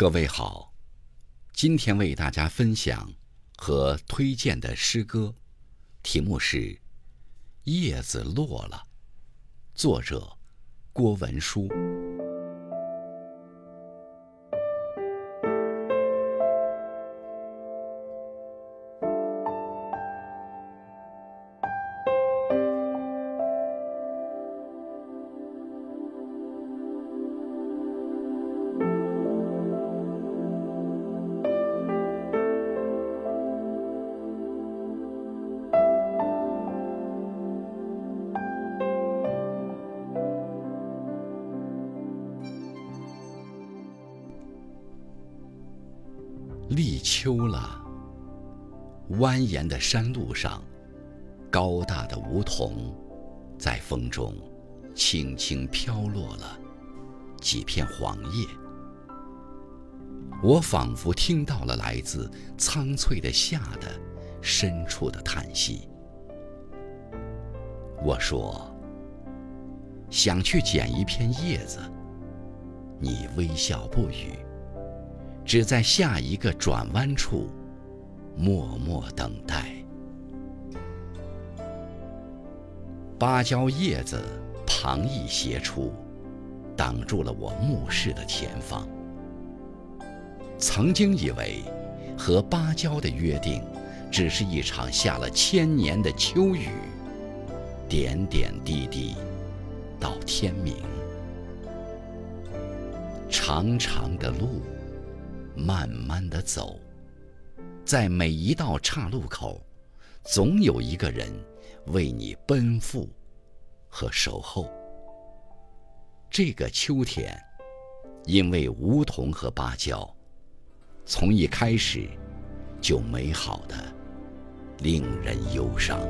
各位好，今天为大家分享和推荐的诗歌，题目是《叶子落了》，作者郭文书。立秋了，蜿蜒的山路上，高大的梧桐在风中轻轻飘落了几片黄叶。我仿佛听到了来自苍翠的夏的深处的叹息。我说：“想去捡一片叶子。”你微笑不语。只在下一个转弯处，默默等待。芭蕉叶子旁逸斜出，挡住了我目视的前方。曾经以为，和芭蕉的约定，只是一场下了千年的秋雨，点点滴滴，到天明。长长的路。慢慢的走，在每一道岔路口，总有一个人为你奔赴和守候。这个秋天，因为梧桐和芭蕉，从一开始就美好的令人忧伤。